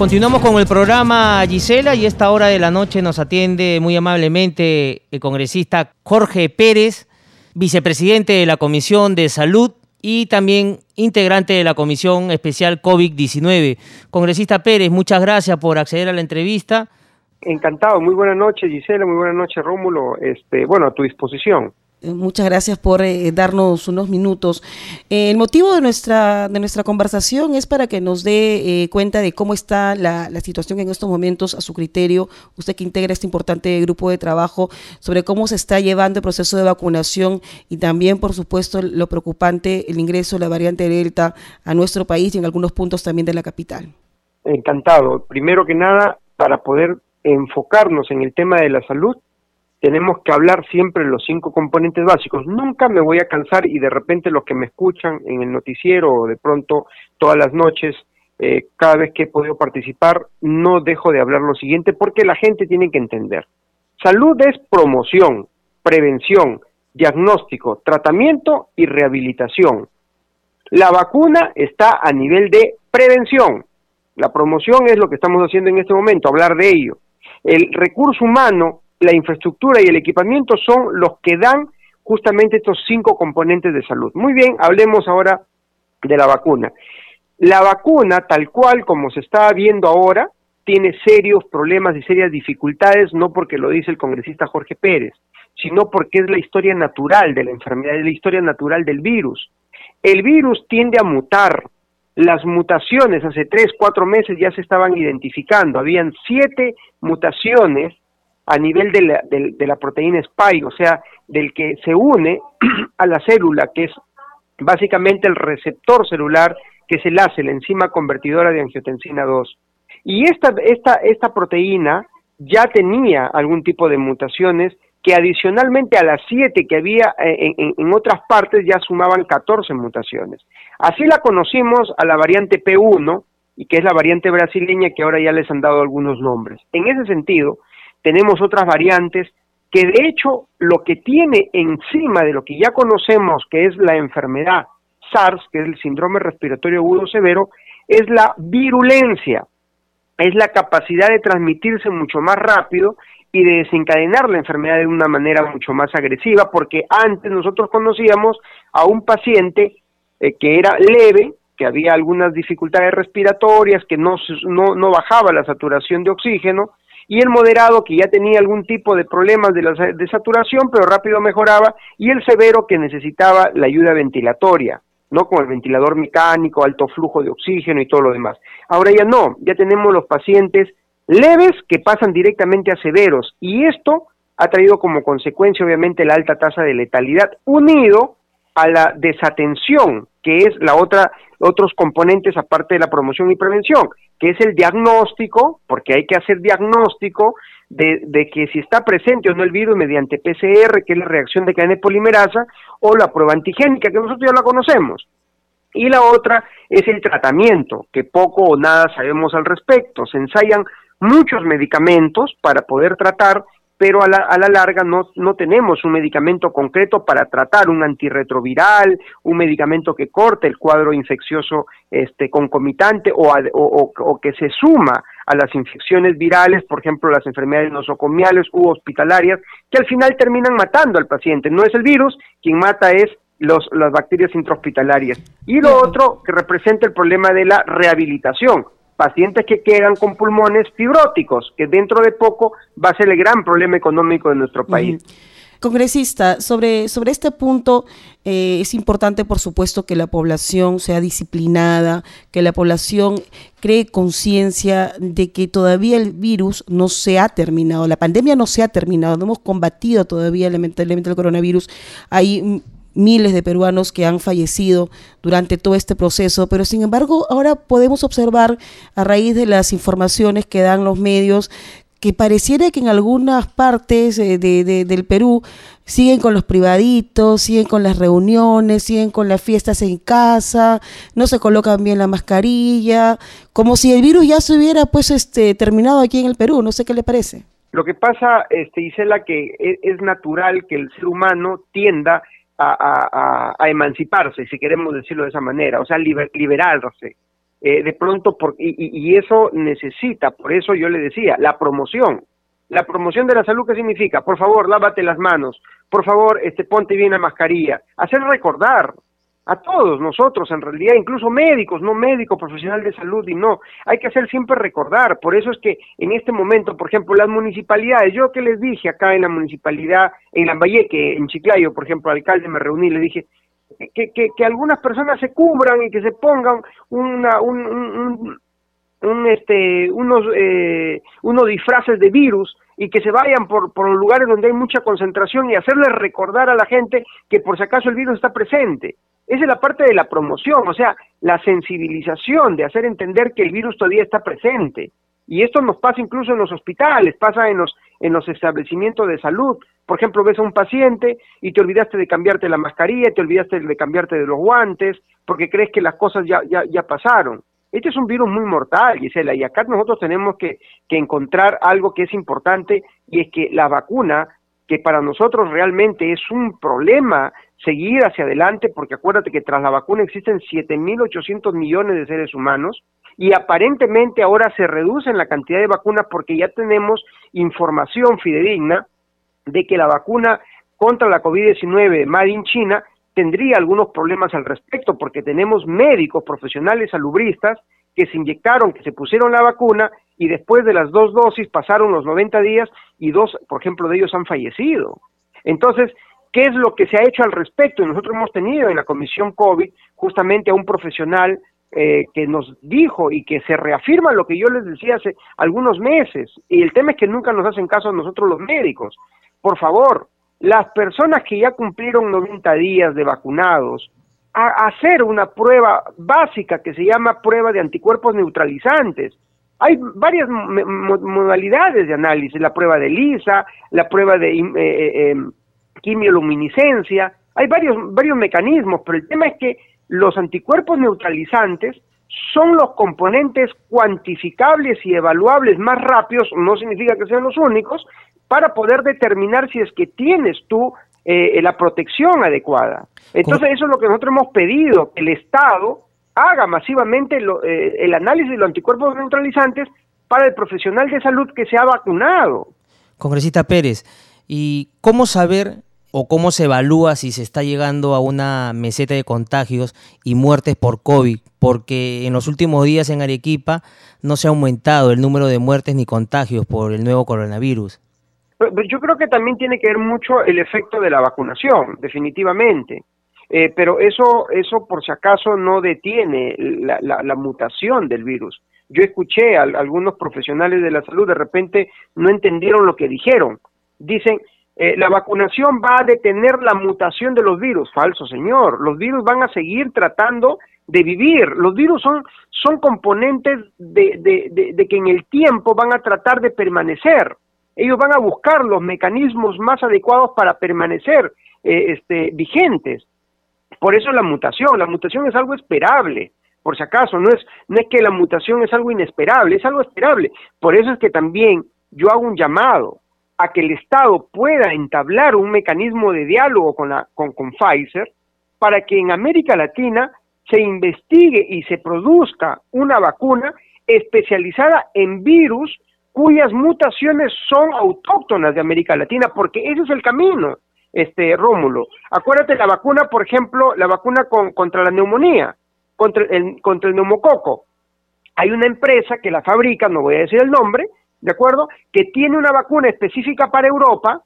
Continuamos con el programa Gisela y esta hora de la noche nos atiende muy amablemente el congresista Jorge Pérez, vicepresidente de la Comisión de Salud y también integrante de la Comisión Especial COVID-19. Congresista Pérez, muchas gracias por acceder a la entrevista. Encantado, muy buenas noches Gisela, muy buenas noches Rómulo, este, bueno, a tu disposición. Eh, muchas gracias por eh, darnos unos minutos. Eh, el motivo de nuestra, de nuestra conversación es para que nos dé cuenta de cómo está la, situación en estos momentos a su criterio, usted que integra este importante grupo de trabajo, sobre cómo se está llevando el proceso de vacunación y también, por supuesto, lo preocupante, el ingreso de la variante Delta a nuestro país y en algunos puntos también de la capital. Encantado. Primero que nada, para poder enfocarnos en el tema de la salud, tenemos que hablar siempre los cinco componentes básicos. Nunca me voy a cansar y de repente los que me escuchan en el noticiero o de pronto todas las noches, eh, cada vez que he podido participar, no dejo de hablar lo siguiente porque la gente tiene que entender. Salud es promoción, prevención, diagnóstico, tratamiento y rehabilitación. La vacuna está a nivel de prevención. La promoción es lo que estamos haciendo en este momento, hablar de ello. El recurso humano la infraestructura y el equipamiento son los que dan justamente estos cinco componentes de salud. Muy bien, hablemos ahora de la vacuna. La vacuna, tal cual como se está viendo ahora, tiene serios problemas y serias dificultades, no porque lo dice el congresista Jorge Pérez, sino porque es la historia natural de la enfermedad, es la historia natural del virus. El virus tiende a mutar. Las mutaciones hace tres, cuatro meses ya se estaban identificando. Habían siete mutaciones a nivel de la, de, la proteína spike, o sea, del que se une a la célula, que es básicamente el receptor celular, que es el ACE, la enzima convertidora de angiotensina 2. Y esta, esta, esta proteína ya tenía algún tipo de mutaciones que adicionalmente a las 7 que había eh, en, en, otras partes ya sumaban 14 mutaciones. Así la conocimos a la variante P1, y que es la variante brasileña que ahora ya les han dado algunos nombres. En ese sentido, tenemos otras variantes que de hecho lo que tiene encima de lo que ya conocemos que es la enfermedad SARS, que es el síndrome respiratorio agudo severo, es la virulencia, es la capacidad de transmitirse mucho más rápido y de desencadenar la enfermedad de una manera mucho más agresiva, porque antes nosotros conocíamos a un paciente eh, que era leve, que había algunas dificultades respiratorias, que no, no, no bajaba la saturación de oxígeno, y el moderado que ya tenía algún tipo de problemas de, la, saturación, pero rápido mejoraba, y el severo que necesitaba la ayuda ventilatoria, ¿no? Como el ventilador mecánico, alto flujo de oxígeno y todo lo demás. Ahora ya no, ya tenemos los pacientes leves que pasan directamente a severos, y esto ha traído como consecuencia obviamente la alta tasa de letalidad, unido a la desatención, que es la otra otros componentes aparte de la promoción y prevención, que es el diagnóstico, porque hay que hacer diagnóstico de, de, que si está presente o no el virus mediante PCR, que es la reacción de cadena de polimerasa, o la prueba antigénica, que nosotros ya la conocemos. Y la otra es el tratamiento, que poco o nada sabemos al respecto. Se ensayan muchos medicamentos para poder tratar pero a la, a la larga no, no tenemos un medicamento concreto para tratar un antirretroviral, un medicamento que corte el cuadro infeccioso este, concomitante o, o, o, que se suma a las infecciones virales, por ejemplo, las enfermedades nosocomiales u hospitalarias, que al final terminan matando al paciente. No es el virus, quien mata es los, las bacterias intrahospitalarias. Y lo otro que representa el problema de la rehabilitación pacientes que quedan con pulmones fibróticos, que dentro de poco va a ser el gran problema económico de nuestro país. Congresista, sobre, sobre este punto eh, es importante, por supuesto, que la población sea disciplinada, que la población cree conciencia de que todavía el virus no se ha terminado, la pandemia no se ha terminado, no hemos combatido todavía lamentablemente el coronavirus. Hay miles de peruanos que han fallecido durante todo este proceso, pero sin embargo ahora podemos observar a raíz de las informaciones que dan los medios que pareciera que en algunas partes eh, de, del Perú siguen con los privaditos, siguen con las reuniones, siguen con las fiestas en casa, no se colocan bien la mascarilla, como si el virus ya se hubiera pues este terminado aquí en el Perú, no sé qué le parece. Lo que pasa, este, Isela, que es, es natural que el ser humano tienda a, emanciparse, si queremos decirlo de esa manera, o sea, liberarse. Eh, de pronto, por, y, eso necesita, por eso yo le decía, la promoción. La promoción de la salud, ¿qué significa? Por favor, lávate las manos, por favor, este, ponte bien la mascarilla, hacer recordar, a todos nosotros, en realidad, incluso médicos, no médicos, profesional de salud y no. Hay que hacer siempre recordar. Por eso es que en este momento, por ejemplo, las municipalidades, yo que les dije acá en la municipalidad, en Lambayeque, en Chiclayo, por ejemplo, alcalde me reuní, le dije que, que, que algunas personas se cubran y que se pongan una, un, un, un este, unos, eh, unos disfraces de virus y que se vayan por, por lugares donde hay mucha concentración y hacerles recordar a la gente que por si acaso el virus está presente. Esa es la parte de la promoción, o sea, la sensibilización, de hacer entender que el virus todavía está presente. Y esto nos pasa incluso en los hospitales, pasa en los, en los establecimientos de salud. Por ejemplo, ves a un paciente y te olvidaste de cambiarte la mascarilla, te olvidaste de cambiarte de los guantes, porque crees que las cosas ya, ya, ya pasaron. Este es un virus muy mortal, Gisela, y acá nosotros tenemos que, que encontrar algo que es importante, y es que la vacuna, que para nosotros realmente es un problema seguir hacia adelante, porque acuérdate que tras la vacuna existen 7.800 millones de seres humanos y aparentemente ahora se reduce la cantidad de vacunas porque ya tenemos información fidedigna de que la vacuna contra la COVID-19 Made in China tendría algunos problemas al respecto porque tenemos médicos profesionales salubristas que se inyectaron, que se pusieron la vacuna y después de las dos dosis pasaron los 90 días y dos, por ejemplo, de ellos han fallecido. Entonces, ¿Qué es lo que se ha hecho al respecto? Nosotros hemos tenido en la Comisión COVID justamente a un profesional eh, que nos dijo y que se reafirma lo que yo les decía hace algunos meses. Y el tema es que nunca nos hacen caso a nosotros los médicos. Por favor, las personas que ya cumplieron 90 días de vacunados, a hacer una prueba básica que se llama prueba de anticuerpos neutralizantes. Hay varias modalidades de análisis, la prueba de LISA, la prueba de eh, eh, em, quimioluminiscencia, hay varios, varios mecanismos, pero el tema es que los anticuerpos neutralizantes son los componentes cuantificables y evaluables más rápidos, no significa que sean los únicos, para poder determinar si es que tienes tú eh, la protección adecuada. Entonces eso es lo que nosotros hemos pedido, que el Estado haga masivamente eh, el análisis de los anticuerpos neutralizantes para el profesional de salud que se ha vacunado. Congresista Pérez, ¿y cómo saber o cómo se evalúa si se está llegando a una meseta de contagios y muertes por COVID, porque en los últimos días en Arequipa no se ha aumentado el número de muertes ni contagios por el nuevo coronavirus. Yo creo que también tiene que ver mucho el efecto de la vacunación, definitivamente. Eh, pero eso, eso por si acaso no detiene la, la, mutación del virus. Yo escuché a algunos profesionales de la salud, de repente no entendieron lo que dijeron. Dicen, eh, la vacunación va a detener la mutación de los virus. Falso, señor. Los virus van a seguir tratando de vivir. Los virus son, son componentes de, de, que en el tiempo van a tratar de permanecer. Ellos van a buscar los mecanismos más adecuados para permanecer eh, este, vigentes. Por eso la mutación. La mutación es algo esperable por si acaso, no es, no es que la mutación es algo inesperable, es algo esperable. Por eso es que también yo hago un llamado a que el Estado pueda entablar un mecanismo de diálogo con, la, con, con Pfizer para que en América Latina se investigue y se produzca una vacuna especializada en virus cuyas mutaciones son autóctonas de América Latina, porque ese es el camino, este Rómulo. Acuérdate la vacuna, por ejemplo, la vacuna con, contra la neumonía, contra el, contra el neumococo. Hay una empresa que la fabrica, no voy a decir el nombre, ¿de acuerdo? Que tiene una vacuna específica para Europa,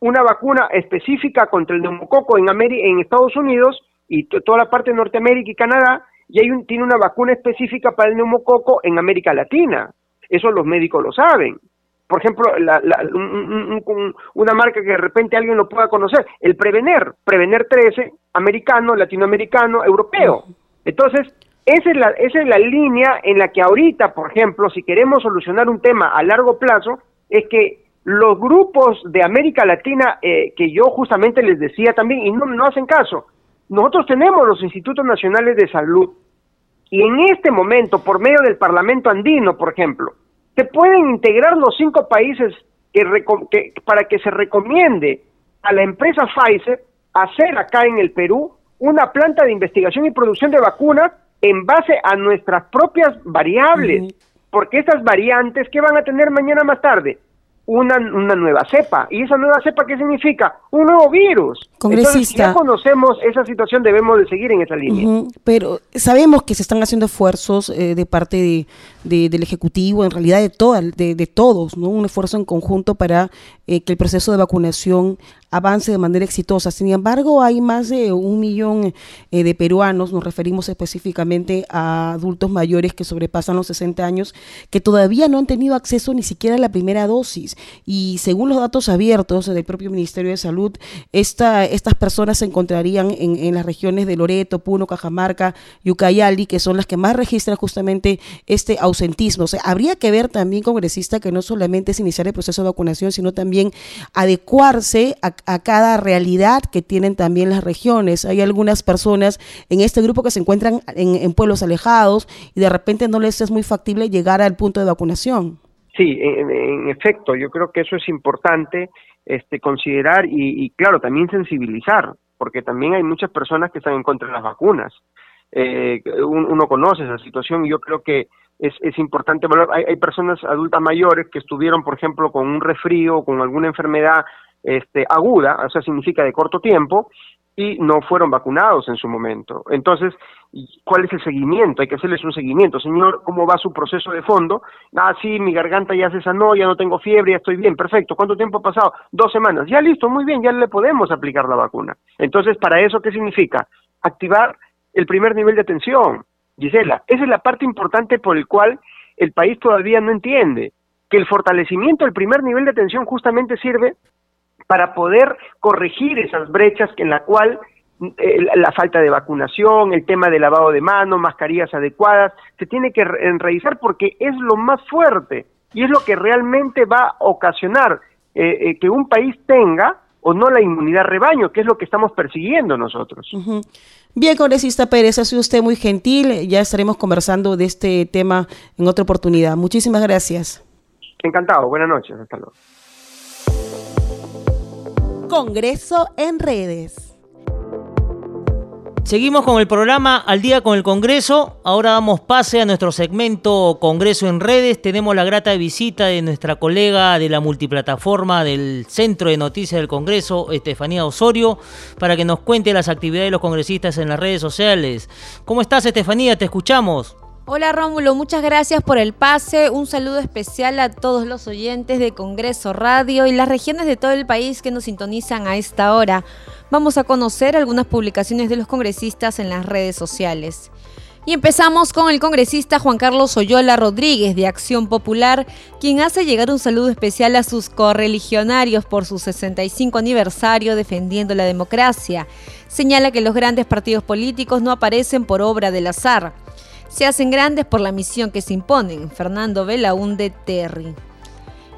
una vacuna específica contra el neumococo en, en Estados Unidos y toda la parte de Norteamérica y Canadá, y hay un, tiene una vacuna específica para el neumococo en América Latina. Eso los médicos lo saben. Por ejemplo, una marca que de repente alguien lo pueda conocer, el Prevener, Prevener 13, americano, latinoamericano, europeo. Entonces, esa es, la, esa es la línea en la que ahorita, por ejemplo, si queremos solucionar un tema a largo plazo, es que los grupos de América Latina, eh, que yo justamente les decía también, y no, no hacen caso, nosotros tenemos los institutos nacionales de salud y en este momento, por medio del Parlamento andino, por ejemplo, se pueden integrar los cinco países que, para que se recomiende a la empresa Pfizer hacer acá en el Perú una planta de investigación y producción de vacunas en base a nuestras propias variables, porque estas variantes, ¿qué van a tener mañana más tarde? Una, una nueva cepa. ¿Y esa nueva cepa qué significa? Un nuevo virus. Entonces, si ya conocemos esa situación, debemos de seguir en esa línea. pero sabemos que se están haciendo esfuerzos eh, de parte de, del Ejecutivo, en realidad de, toda, de, de todos, ¿no? un esfuerzo en conjunto para eh, que el proceso de vacunación avance de manera exitosa. Sin embargo, hay más de un millón eh, de peruanos, nos referimos específicamente a adultos mayores que sobrepasan los 60 años, que todavía no han tenido acceso ni siquiera a la primera dosis. Y según los datos abiertos del propio Ministerio de Salud, esta, estas personas se encontrarían en, las regiones de Loreto, Puno, Cajamarca Ucayali, que son las que más registran justamente este ausentismo. O sea, habría que ver también, congresista, que no solamente es iniciar el proceso de vacunación, sino también adecuarse a a cada realidad que tienen también las regiones. Hay algunas personas en este grupo que se encuentran en, pueblos alejados y de repente no les es muy factible llegar al punto de vacunación. Sí, en, efecto, yo creo que eso es importante este, considerar y, claro, también sensibilizar, porque también hay muchas personas que están en contra de las vacunas. Eh, uno conoce esa situación y yo creo que es, es importante valorar. Hay, hay, personas adultas mayores que estuvieron, por ejemplo, con un resfrío, con alguna enfermedad este, aguda, o sea, significa de corto tiempo, y no fueron vacunados en su momento. Entonces, ¿cuál es el seguimiento? Hay que hacerles un seguimiento. Señor, ¿cómo va su proceso de fondo? Ah, sí, mi garganta ya se sanó, ya no tengo fiebre, ya estoy bien, perfecto. ¿Cuánto tiempo ha pasado? Dos semanas. Ya listo, muy bien, ya le podemos aplicar la vacuna. Entonces, ¿para eso qué significa? Activar el primer nivel de atención. Gisela, esa es la parte importante por el cual el país todavía no entiende que el fortalecimiento del primer nivel de atención justamente sirve para poder corregir esas brechas en la cual eh, la falta de vacunación, el tema de lavado de manos, mascarillas adecuadas, se tiene que revisar porque es lo más fuerte y es lo que realmente va a ocasionar eh, eh, que un país tenga o no la inmunidad rebaño, que es lo que estamos persiguiendo nosotros. Bien, congresista Pérez, ha sido usted muy gentil. Ya estaremos conversando de este tema en otra oportunidad. Muchísimas gracias. Encantado. Buenas noches. Hasta luego. Congreso en redes. Seguimos con el programa Al día con el Congreso. Ahora damos pase a nuestro segmento Congreso en redes. Tenemos la grata visita de nuestra colega de la multiplataforma del Centro de Noticias del Congreso, Estefanía Osorio, para que nos cuente las actividades de los congresistas en las redes sociales. ¿Cómo estás, Estefanía? Te escuchamos. Hola Rómulo, muchas gracias por el pase. Un saludo especial a todos los oyentes de Congreso Radio y las regiones de todo el país que nos sintonizan a esta hora. Vamos a conocer algunas publicaciones de los congresistas en las redes sociales. Y empezamos con el congresista Juan Carlos Oyola Rodríguez de Acción Popular, quien hace llegar un saludo especial a sus correligionarios por su 65 aniversario defendiendo la democracia. Señala que los grandes partidos políticos no aparecen por obra del azar se hacen grandes por la misión que se imponen. Fernando Belaunde Terry.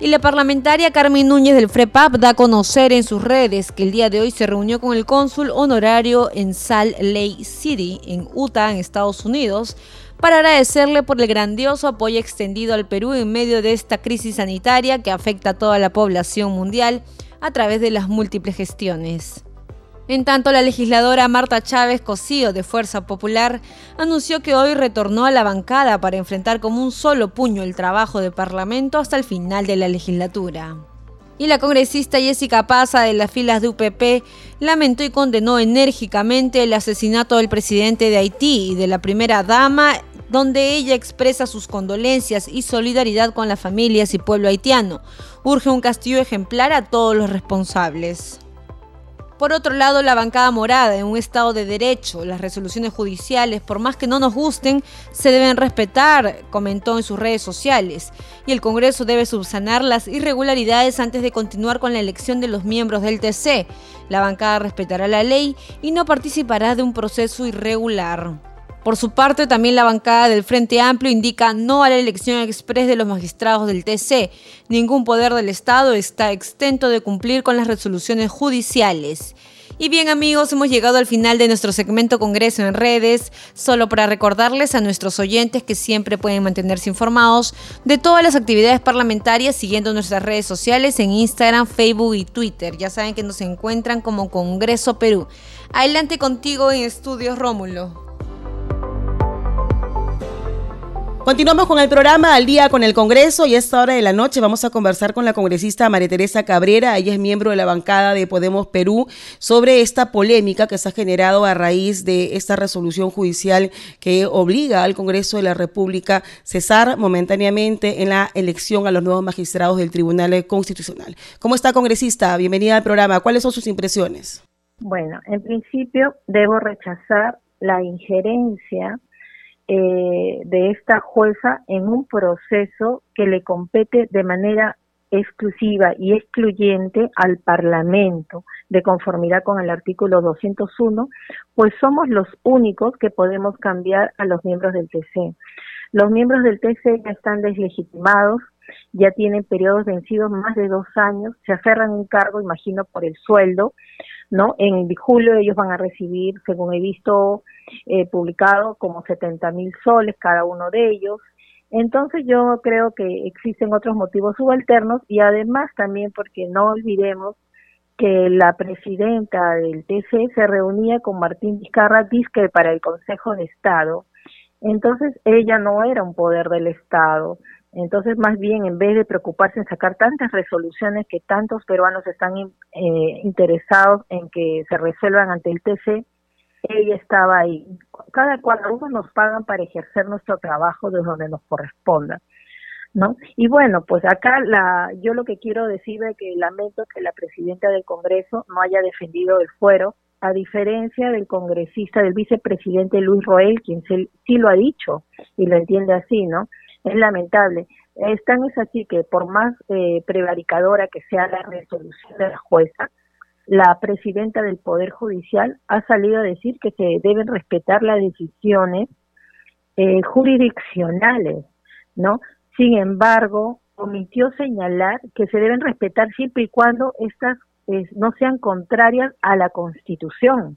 Y la parlamentaria Carmen Núñez del FREPAP da a conocer en sus redes que el día de hoy se reunió con el cónsul honorario en Salt Lake City, en Utah, en Estados Unidos, para agradecerle por el grandioso apoyo extendido al Perú en medio de esta crisis sanitaria que afecta a toda la población mundial a través de las múltiples gestiones. En tanto, la legisladora Marta Chávez Cosío de Fuerza Popular anunció que hoy retornó a la bancada para enfrentar como un solo puño el trabajo de Parlamento hasta el final de la legislatura. Y la congresista Jessica Paza de las filas de UPP lamentó y condenó enérgicamente el asesinato del presidente de Haití y de la primera dama donde ella expresa sus condolencias y solidaridad con las familias y pueblo haitiano. Urge un castigo ejemplar a todos los responsables. Por otro lado, la bancada morada, en un Estado de Derecho, las resoluciones judiciales, por más que no nos gusten, se deben respetar, comentó en sus redes sociales, y el Congreso debe subsanar las irregularidades antes de continuar con la elección de los miembros del TC. La bancada respetará la ley y no participará de un proceso irregular. Por su parte, también la bancada del Frente Amplio indica no a la elección express de los magistrados del TC. Ningún poder del Estado está exento de cumplir con las resoluciones judiciales. Y bien amigos, hemos llegado al final de nuestro segmento Congreso en redes, solo para recordarles a nuestros oyentes que siempre pueden mantenerse informados de todas las actividades parlamentarias siguiendo nuestras redes sociales en Instagram, Facebook y Twitter. Ya saben que nos encuentran como Congreso Perú. Adelante contigo en Estudios Rómulo. Continuamos con el programa Al día con el Congreso y a esta hora de la noche vamos a conversar con la congresista María Teresa Cabrera, ella es miembro de la bancada de Podemos Perú, sobre esta polémica que se ha generado a raíz de esta resolución judicial que obliga al Congreso de la República cesar momentáneamente en la elección a los nuevos magistrados del Tribunal Constitucional. ¿Cómo está, congresista? Bienvenida al programa. ¿Cuáles son sus impresiones? Bueno, en principio debo rechazar la injerencia eh, de esta jueza en un proceso que le compete de manera exclusiva y excluyente al Parlamento, de conformidad con el artículo 201, pues somos los únicos que podemos cambiar a los miembros del TC. Los miembros del TC ya están deslegitimados, ya tienen periodos vencidos más de dos años, se aferran un cargo, imagino, por el sueldo, ¿no? En julio ellos van a recibir, según he visto eh, publicado, como 70 mil soles cada uno de ellos. Entonces yo creo que existen otros motivos subalternos y además también porque no olvidemos que la presidenta del TC se reunía con Martín Vizcarra Disque para el Consejo de Estado. Entonces ella no era un poder del Estado, entonces, más bien, en vez de preocuparse en sacar tantas resoluciones que tantos peruanos están eh, interesados en que se resuelvan ante el TC, ella estaba ahí. Cada cual uno nos pagan para ejercer nuestro trabajo desde donde nos corresponda. ¿No? Y bueno, pues acá la, yo lo que quiero decir es que lamento que la presidenta del Congreso no haya defendido el fuero, a diferencia del congresista, del vicepresidente Luis Roel, quien sí lo ha dicho y lo entiende así, ¿no? Es lamentable. Es tan es así que por más eh, prevaricadora que sea la resolución de la jueza, la presidenta del Poder Judicial ha salido a decir que se deben respetar las decisiones eh, jurisdiccionales, ¿no? Sin embargo, omitió señalar que se deben respetar siempre y cuando estas no sean contrarias a la Constitución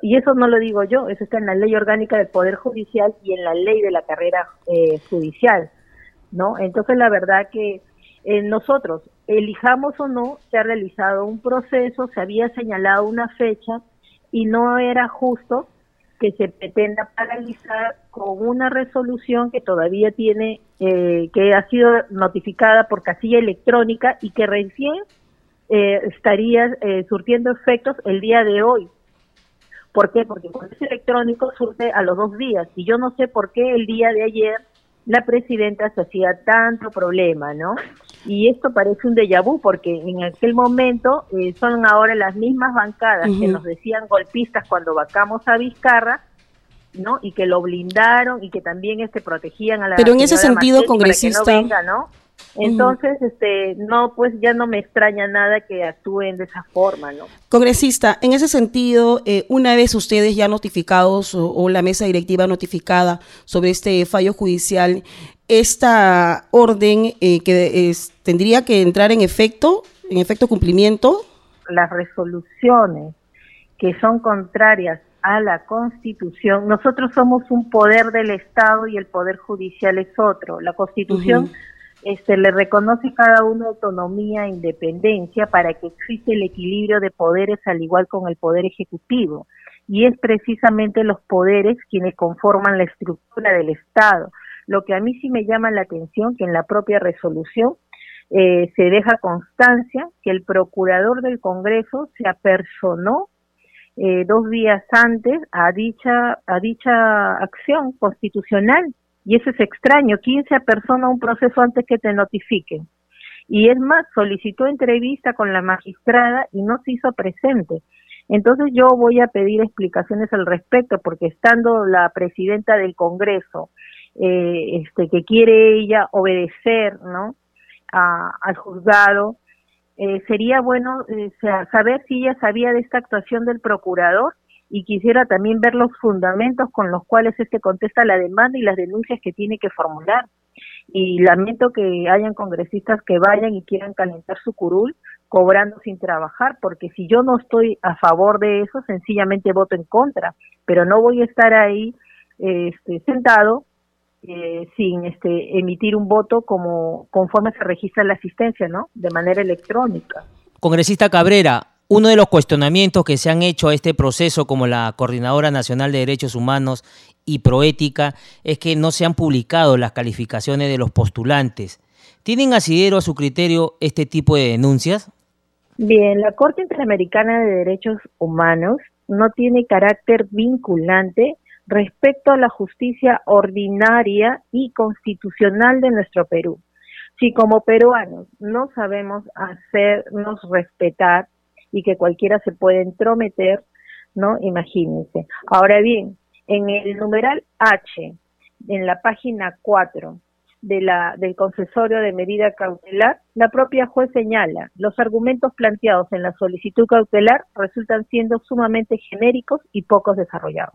y eso no lo digo yo, eso está en la ley orgánica del Poder Judicial y en la ley de la carrera eh, judicial, ¿no? Entonces, la verdad que eh, nosotros, elijamos o no, se ha realizado un proceso, se había señalado una fecha y no era justo que se pretenda paralizar con una resolución que todavía tiene, eh, que ha sido notificada por casilla electrónica y que recién estaría surtiendo efectos el día de hoy. ¿Por qué? Porque el es electrónico surte a los dos días y yo no sé por qué el día de ayer la presidenta se hacía tanto problema, ¿no? Y esto parece un déjà vu porque en aquel momento eh, son ahora las mismas bancadas que nos decían golpistas cuando vacamos a Vizcarra, ¿no? Y que lo blindaron y que también este protegían a la Pero en ese sentido, congresista, ¿no? Entonces, este, no, pues ya no me extraña nada que actúen de esa forma, ¿no? Congresista, en ese sentido, eh, una vez ustedes ya notificados o, la mesa directiva notificada sobre este fallo judicial, esta orden eh, que tendría que entrar en efecto, en efecto cumplimiento. Las resoluciones que son contrarias a la Constitución. Nosotros somos un poder del Estado y el poder judicial es otro. La Constitución este, le reconoce cada uno autonomía e independencia para que existe el equilibrio de poderes al igual con el poder ejecutivo. Y es precisamente los poderes quienes conforman la estructura del Estado. Lo que a mí sí me llama la atención que en la propia resolución eh, se deja constancia que el procurador del Congreso se apersonó eh, dos días antes a dicha, a dicha acción constitucional. Y eso es extraño. ¿Quién se apersona un proceso antes que te notifiquen? Y es más, solicitó entrevista con la magistrada y no se hizo presente. Entonces yo voy a pedir explicaciones al respecto, porque estando la presidenta del Congreso, eh, este, que quiere ella obedecer, ¿no? al juzgado. Eh, sería bueno eh, saber si ella sabía de esta actuación del procurador y quisiera también ver los fundamentos con los cuales este contesta la demanda y las denuncias que tiene que formular. Y lamento que hayan congresistas que vayan y quieran calentar su curul cobrando sin trabajar, porque si yo no estoy a favor de eso, sencillamente voto en contra, pero no voy a estar ahí este, sentado eh, sin este, emitir un voto como conforme se registra la asistencia, ¿no? De manera electrónica. Congresista Cabrera, uno de los cuestionamientos que se han hecho a este proceso como la Coordinadora Nacional de Derechos Humanos y Proética es que no se han publicado las calificaciones de los postulantes. ¿Tienen asidero a su criterio este tipo de denuncias? Bien, la Corte Interamericana de Derechos Humanos no tiene carácter vinculante respecto a la justicia ordinaria y constitucional de nuestro Perú. Si como peruanos no sabemos hacernos respetar y que cualquiera se puede entrometer, ¿no? Imagínense. Ahora bien, en el numeral H, en la página 4 de la, del concesorio de medida cautelar, la propia juez señala, los argumentos planteados en la solicitud cautelar resultan siendo sumamente genéricos y pocos desarrollados.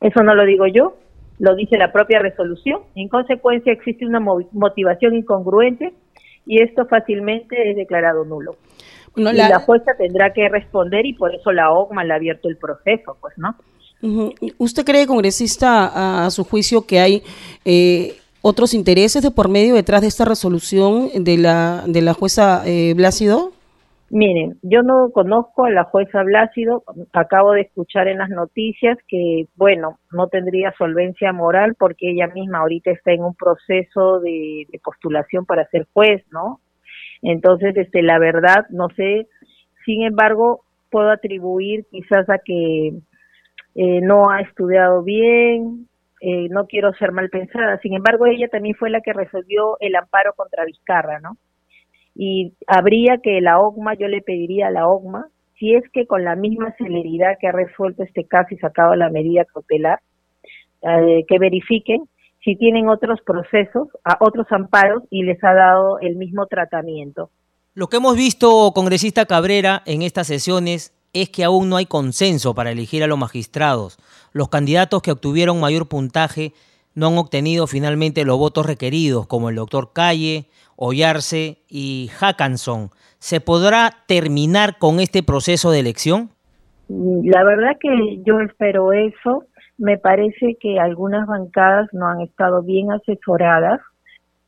Eso no lo digo yo, lo dice la propia resolución. En consecuencia, existe una motivación incongruente y esto fácilmente es declarado nulo. y la... jueza tendrá que responder y por eso la OGMA le ha abierto el proceso, pues, ¿no? ¿Usted cree, congresista, a, su juicio que hay eh, otros intereses de por medio detrás de esta resolución de la, de la jueza eh, Blácido? Miren, yo no conozco a la jueza Blácido, acabo de escuchar en las noticias que, bueno, no tendría solvencia moral porque ella misma ahorita está en un proceso de, postulación para ser juez, ¿no? Entonces, este, la verdad, no sé, sin embargo, puedo atribuir quizás a que eh, no ha estudiado bien, eh, no quiero ser mal pensada, sin embargo, ella también fue la que resolvió el amparo contra Vizcarra, ¿no? Y habría que la OGMA, yo le pediría a la OGMA, si es que con la misma celeridad que ha resuelto este caso y sacado la medida cautelar, eh, que verifiquen si tienen otros procesos, a otros amparos y les ha dado el mismo tratamiento. Lo que hemos visto, congresista Cabrera, en estas sesiones es que aún no hay consenso para elegir a los magistrados. Los candidatos que obtuvieron mayor puntaje no han obtenido finalmente los votos requeridos, como el doctor Calle, Ollarse y Hackanson. ¿Se podrá terminar con este proceso de elección? La verdad que yo espero eso. Me parece que algunas bancadas no han estado bien asesoradas,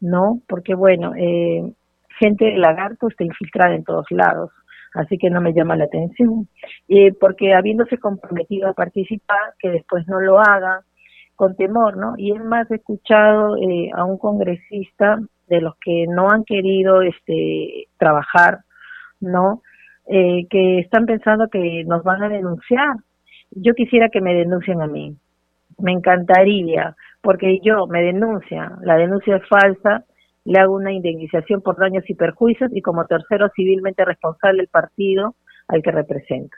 ¿no? Porque bueno, eh, gente de lagarto está infiltrada en todos lados, así que no me llama la atención. Eh, porque habiéndose comprometido a participar, que después no lo hagan, con temor, ¿no? Y es más, he escuchado eh, a un congresista de los que no han querido este, trabajar, ¿no? Eh, que están pensando que nos van a denunciar. Yo quisiera que me denuncien a mí. Me encantaría, porque yo me denuncia, la denuncia es falsa, le hago una indemnización por daños y perjuicios y como tercero civilmente responsable el partido al que representa.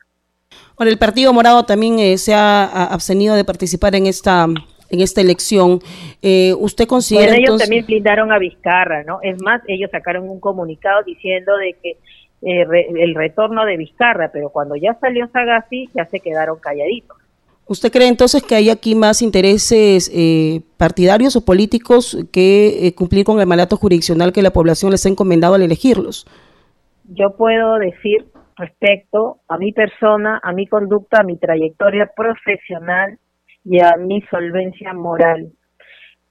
Ahora, el Partido Morado también eh, se ha abstenido de participar en esta en esta elección. Eh, ¿Usted considera bueno, ellos también blindaron a Vizcarra, ¿no? Es más, ellos sacaron un comunicado diciendo de que eh, el retorno de Vizcarra, pero cuando ya salió Sagasti ya se quedaron calladitos. ¿Usted cree entonces que hay aquí más intereses eh, partidarios o políticos que cumplir con el mandato jurisdiccional que la población les ha encomendado al elegirlos? Yo puedo decir respecto a mi persona, a mi conducta, a mi trayectoria profesional y a mi solvencia moral.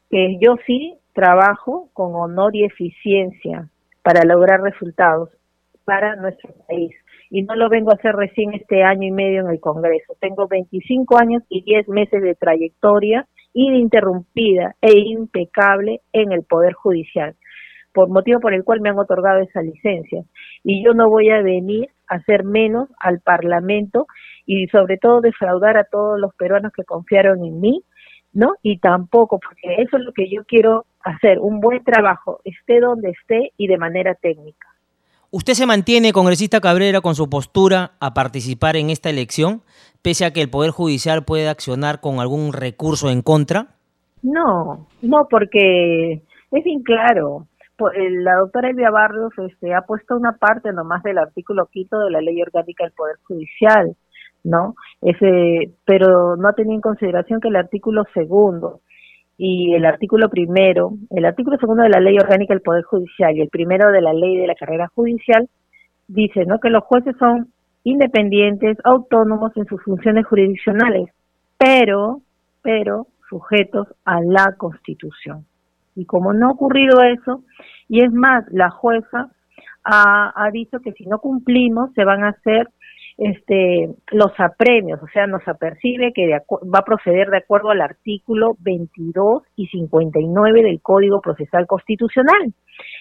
Que yo sí trabajo con honor y eficiencia para lograr resultados para nuestro país. Y no lo vengo a hacer recién este año y medio en el Congreso. Tengo 25 años y 10 meses de trayectoria ininterrumpida e impecable en el Poder Judicial, por motivo por el cual me han otorgado esa licencia. Y yo no voy a venir a hacer menos al Parlamento y sobre todo defraudar a todos los peruanos que confiaron en mí, ¿no? Y tampoco, porque eso es lo que yo quiero hacer, un buen trabajo, esté donde esté y de manera técnica. ¿Usted se mantiene, congresista Cabrera, con su postura a participar en esta elección, pese a que el Poder Judicial puede accionar con algún recurso en contra? No, no, porque es bien claro. La doctora Elvia Barrios este, ha puesto una parte nomás del artículo quinto de la Ley Orgánica del Poder Judicial, ¿no? Ese, pero no ha tenido en consideración que el artículo segundo y el artículo primero, el artículo segundo de la Ley Orgánica del Poder Judicial y el primero de la Ley de la Carrera Judicial dice, ¿no? Que los jueces son independientes, autónomos en sus funciones jurisdiccionales, pero, pero sujetos a la Constitución. Y como no ha ocurrido eso, y es más, la jueza ha, ha dicho que si no cumplimos se van a hacer este, los apremios, o sea, nos apercibe que va a proceder de acuerdo al artículo 22 y 59 del Código Procesal Constitucional.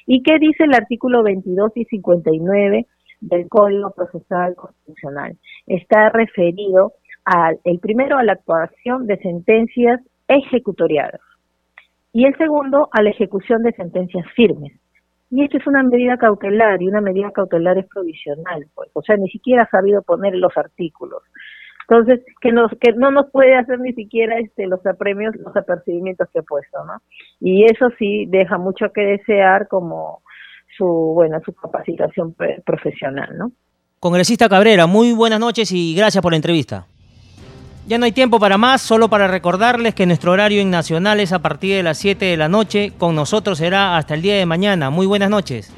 ¿Y qué dice el artículo 22 y 59 del Código Procesal Constitucional? Está referido al, el primero a la actuación de sentencias ejecutoriadas y el segundo a la ejecución de sentencias firmes. Y esto es una medida cautelar y una medida cautelar es provisional, pues, o sea, ni siquiera ha sabido poner los artículos. Entonces, que nos que no nos puede hacer ni siquiera este los apremios, los apercibimientos que he puesto, ¿no? Y eso sí deja mucho que desear como su, bueno, su capacitación profesional, ¿no? Congresista Cabrera, muy buenas noches y gracias por la entrevista. Ya no hay tiempo para más, solo para recordarles que nuestro horario en Nacional es a partir de las 7 de la noche. Con nosotros será hasta el día de mañana. Muy buenas noches.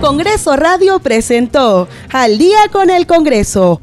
Congreso Radio presentó Al día con el Congreso